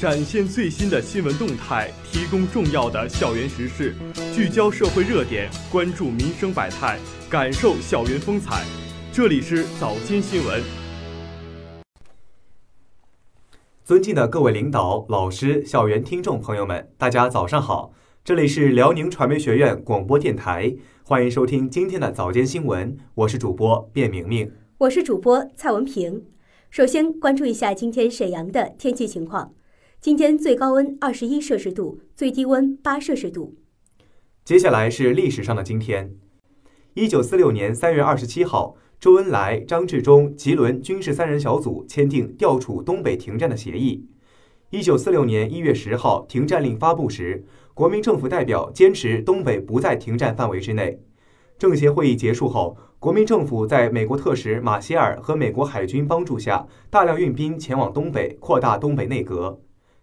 展现最新的新闻动态，提供重要的校园时事，聚焦社会热点，关注民生百态，感受校园风采。这里是早间新闻。尊敬的各位领导、老师、校园听众朋友们，大家早上好！这里是辽宁传媒学院广播电台，欢迎收听今天的早间新闻，我是主播卞明明，我是主播蔡文平。首先关注一下今天沈阳的天气情况。今天最高温二十一摄氏度，最低温八摄氏度。接下来是历史上的今天：一九四六年三月二十七号，周恩来、张治中、吉伦军事三人小组签订调处东北停战的协议。一九四六年一月十号，停战令发布时，国民政府代表坚持东北不在停战范围之内。政协会议结束后，国民政府在美国特使马歇尔和美国海军帮助下，大量运兵前往东北，扩大东北内阁。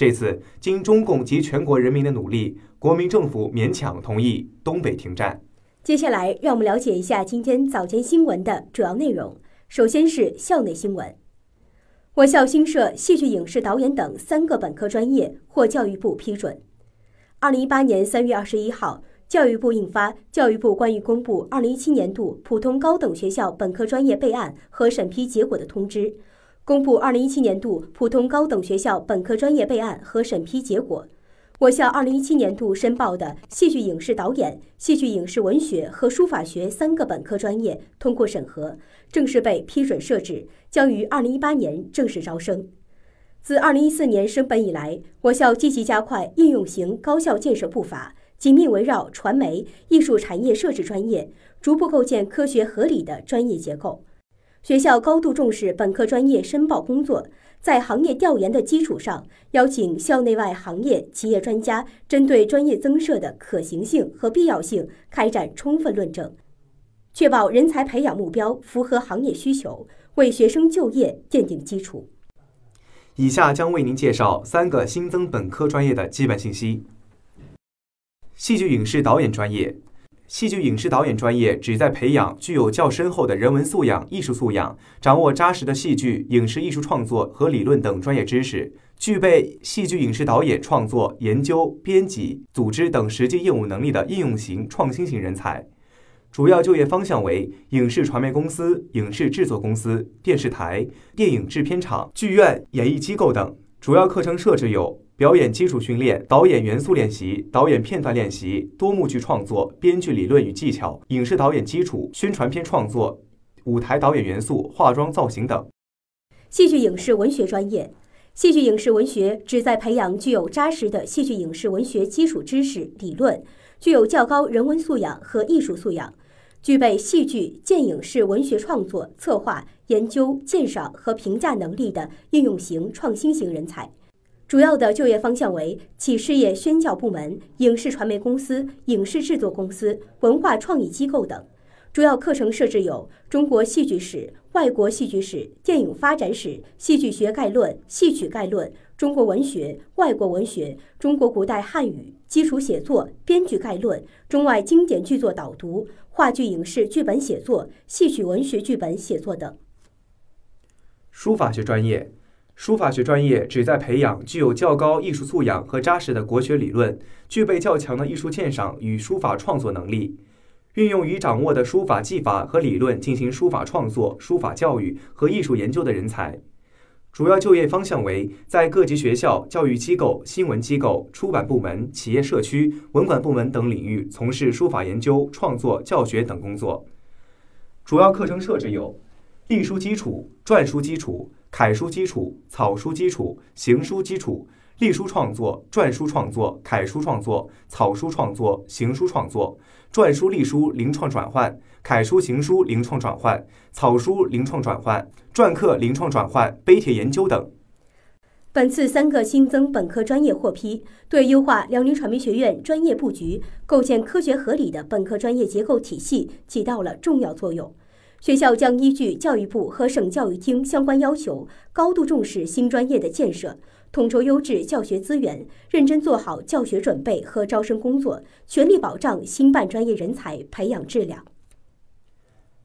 这次经中共及全国人民的努力，国民政府勉强同意东北停战。接下来，让我们了解一下今天早间新闻的主要内容。首先是校内新闻：我校新设戏剧影视导演等三个本科专业获教育部批准。二零一八年三月二十一号，教育部印发《教育部关于公布二零一七年度普通高等学校本科专业备案和审批结果的通知》。公布二零一七年度普通高等学校本科专业备案和审批结果，我校二零一七年度申报的戏剧影视导演、戏剧影视文学和书法学三个本科专业通过审核，正式被批准设置，将于二零一八年正式招生。自二零一四年升本以来，我校积极加快应用型高校建设步伐，紧密围绕传媒艺术产业设置专业，逐步构建科学合理的专业结构。学校高度重视本科专业申报工作，在行业调研的基础上，邀请校内外行业企业专家，针对专业增设的可行性和必要性开展充分论证，确保人才培养目标符合行业需求，为学生就业奠定基础。以下将为您介绍三个新增本科专业的基本信息：戏剧影视导演专业。戏剧影视导演专业旨在培养具有较深厚的人文素养、艺术素养，掌握扎实的戏剧、影视艺术创作和理论等专业知识，具备戏剧影视导演创作、研究、编辑、组织等实际业务能力的应用型、创新型人才。主要就业方向为影视传媒公司、影视制作公司、电视台、电影制片厂、剧院、演艺机构等。主要课程设置有。表演基础训练、导演元素练习、导演片段练习、多幕剧创作、编剧理论与技巧、影视导演基础、宣传片创作、舞台导演元素、化妆造型等。戏剧影视文学专业，戏剧影视文学旨在培养具有扎实的戏剧影视文学基础知识、理论，具有较高人文素养和艺术素养，具备戏剧、电影视文学创作、策划、研究、鉴赏和评价能力的应用型、创新型人才。主要的就业方向为企事业宣教部门、影视传媒公司、影视制作公司、文化创意机构等。主要课程设置有中国戏剧史、外国戏剧史、电影发展史、戏剧学概论、戏曲概论、中国文学、外国文学、中国古代汉语、基础写作、编剧概论、中外经典剧作导读、话剧影视剧本写作、戏曲文学剧本写作等。书法学专业。书法学专业旨在培养具有较高艺术素养和扎实的国学理论，具备较强的艺术鉴赏与书法创作能力，运用已掌握的书法技法和理论进行书法创作、书法教育和艺术研究的人才。主要就业方向为在各级学校、教育机构、新闻机构、出版部门、企业社区、文管部门等领域从事书法研究、创作、教学等工作。主要课程设置有隶书基础、篆书基础。楷书基础、草书基础、行书基础、隶书创作、篆书创作、楷书创作、草书创作、行书创作、篆书隶书临创转换、楷书行书临创转换、草书临创转换、篆刻临创转换、碑帖研究等。本次三个新增本科专业获批，对优化辽宁传媒学院专业布局、构建科学合理的本科专业结构体系起到了重要作用。学校将依据教育部和省教育厅相关要求，高度重视新专业的建设，统筹优质教学资源，认真做好教学准备和招生工作，全力保障新办专业人才培养质量。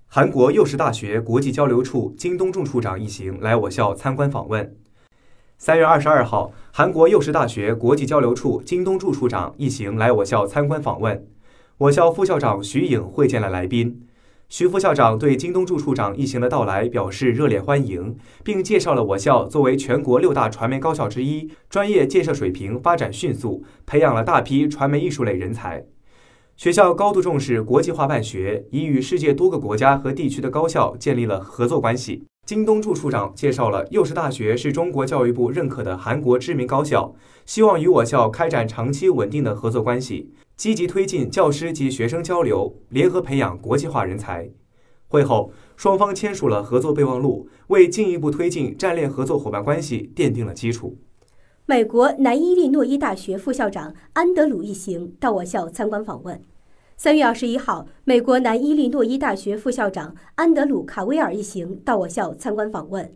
韩国幼师大学国际交流处金东仲处长一行来我校参观访问。三月二十二号，韩国幼师大学国际交流处金东柱处长一行来我校参观访问，我校副校长徐颖会见了来宾。徐副校长对京东祝处长一行的到来表示热烈欢迎，并介绍了我校作为全国六大传媒高校之一，专业建设水平发展迅速，培养了大批传媒艺术类人才。学校高度重视国际化办学，已与世界多个国家和地区的高校建立了合作关系。金东柱处长介绍了幼师大学是中国教育部认可的韩国知名高校，希望与我校开展长期稳定的合作关系，积极推进教师及学生交流，联合培养国际化人才。会后，双方签署了合作备忘录，为进一步推进战略合作伙伴关系奠定了基础。美国南伊利诺伊大学副校长安德鲁一行到我校参观访问。三月二十一号，美国南伊利诺伊大学副校长安德鲁·卡威尔一行到我校参观访问，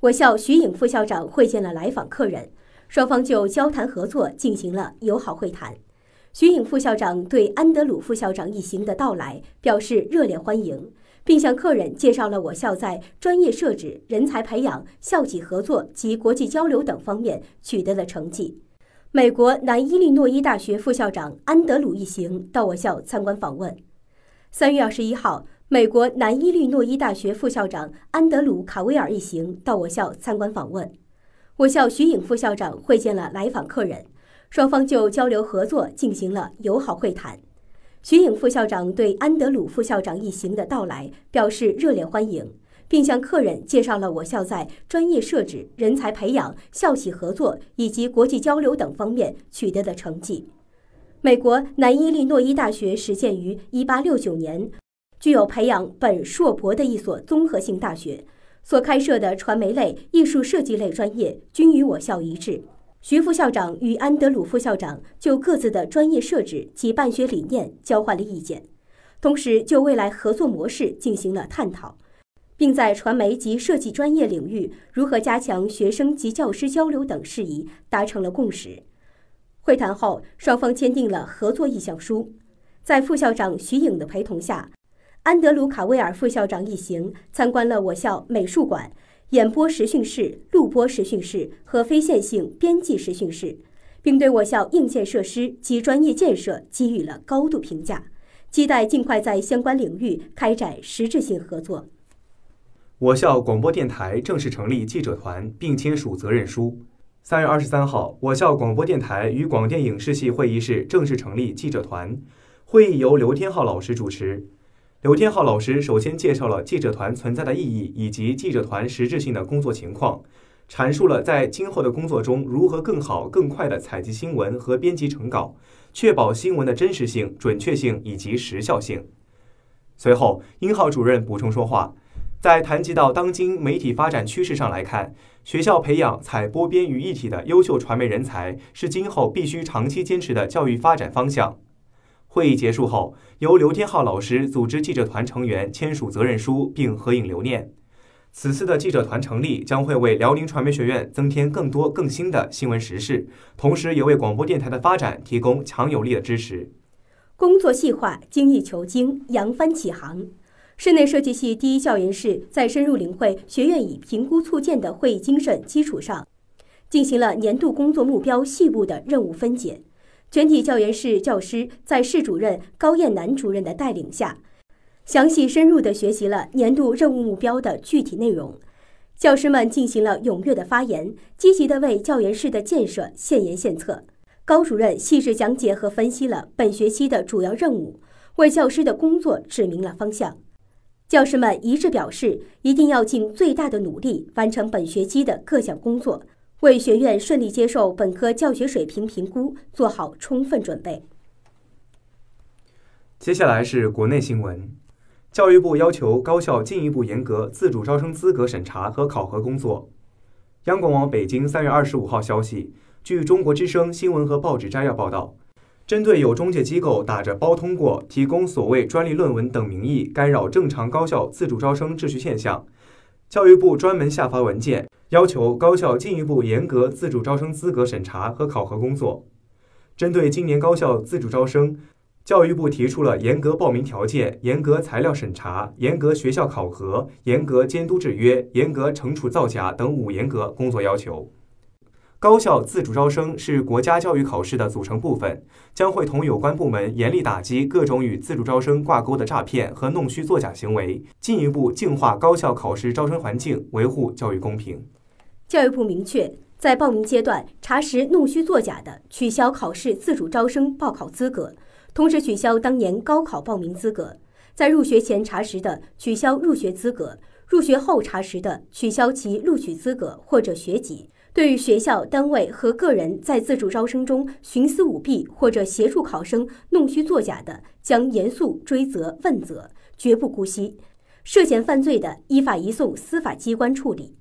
我校徐颖副校长会见了来访客人，双方就交谈合作进行了友好会谈。徐颖副校长对安德鲁副校长一行的到来表示热烈欢迎，并向客人介绍了我校在专业设置、人才培养、校企合作及国际交流等方面取得的成绩。美国南伊利诺伊大学副校长安德鲁一行到我校参观访问。三月二十一号，美国南伊利诺伊大学副校长安德鲁·卡威尔一行到我校参观访问。我校徐颖副校长会见了来访客人，双方就交流合作进行了友好会谈。徐颖副校长对安德鲁副校长一行的到来表示热烈欢迎。并向客人介绍了我校在专业设置、人才培养、校企合作以及国际交流等方面取得的成绩。美国南伊利诺伊大学始建于1869年，具有培养本硕博的一所综合性大学，所开设的传媒类、艺术设计类专业均与我校一致。徐副校长与安德鲁副校长就各自的专业设置及办学理念交换了意见，同时就未来合作模式进行了探讨。并在传媒及设计专业领域如何加强学生及教师交流等事宜达成了共识。会谈后，双方签订了合作意向书。在副校长徐颖的陪同下，安德鲁·卡威尔副校长一行参观了我校美术馆、演播实训室、录播实训室和非线性编辑实训室，并对我校硬件设施及专业建设给予了高度评价，期待尽快在相关领域开展实质性合作。我校广播电台正式成立记者团，并签署责任书。三月二十三号，我校广播电台与广电影视系会议室正式成立记者团。会议由刘天浩老师主持。刘天浩老师首先介绍了记者团存在的意义以及记者团实质性的工作情况，阐述了在今后的工作中如何更好、更快地采集新闻和编辑成稿，确保新闻的真实性、准确性以及时效性。随后，殷浩主任补充说话。在谈及到当今媒体发展趋势上来看，学校培养采播编于一体的优秀传媒人才是今后必须长期坚持的教育发展方向。会议结束后，由刘天浩老师组织记者团成员签署责任书并合影留念。此次的记者团成立将会为辽宁传媒学院增添更多更新的新闻时事，同时也为广播电台的发展提供强有力的支持。工作细化，精益求精，扬帆起航。室内设计系第一教研室在深入领会学院以评估促建的会议精神基础上，进行了年度工作目标细部的任务分解。全体教研室教师在室主任高燕南主任的带领下，详细深入地学习了年度任务目标的具体内容。教师们进行了踊跃的发言，积极地为教研室的建设献言献策。高主任细致讲解和分析了本学期的主要任务，为教师的工作指明了方向。教师们一致表示，一定要尽最大的努力完成本学期的各项工作，为学院顺利接受本科教学水平评估做好充分准备。接下来是国内新闻：教育部要求高校进一步严格自主招生资格审查和考核工作。央广网北京三月二十五号消息，据中国之声新闻和报纸摘要报道。针对有中介机构打着包通过、提供所谓专利论文等名义干扰正常高校自主招生秩序现象，教育部专门下发文件，要求高校进一步严格自主招生资格审查和考核工作。针对今年高校自主招生，教育部提出了严格报名条件、严格材料审查、严格学校考核、严格监督制约、严格惩处造假等五严格工作要求。高校自主招生是国家教育考试的组成部分，将会同有关部门严厉打击各种与自主招生挂钩的诈骗和弄虚作假行为，进一步净化高校考试招生环境，维护教育公平。教育部明确，在报名阶段查实弄虚作假的，取消考试自主招生报考资格，同时取消当年高考报名资格；在入学前查实的，取消入学资格；入学后查实的，取消其录取资格或者学籍。对于学校、单位和个人在自主招生中徇私舞弊或者协助考生弄虚作假的，将严肃追责问责，绝不姑息；涉嫌犯罪的，依法移送司法机关处理。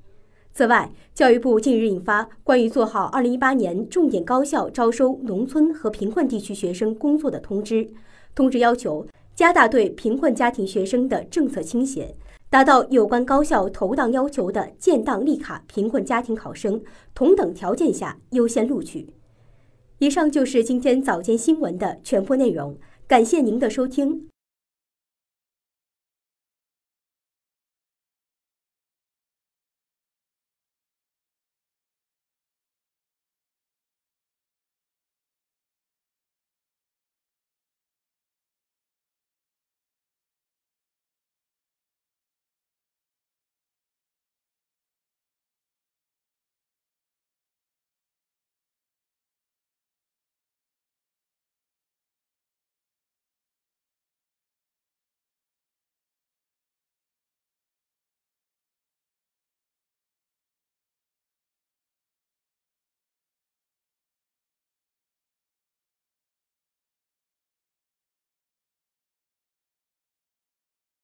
此外，教育部近日印发《关于做好2018年重点高校招收农村和贫困地区学生工作的通知》，通知要求加大对贫困家庭学生的政策倾斜。达到有关高校投档要求的建档立卡贫困家庭考生，同等条件下优先录取。以上就是今天早间新闻的全部内容，感谢您的收听，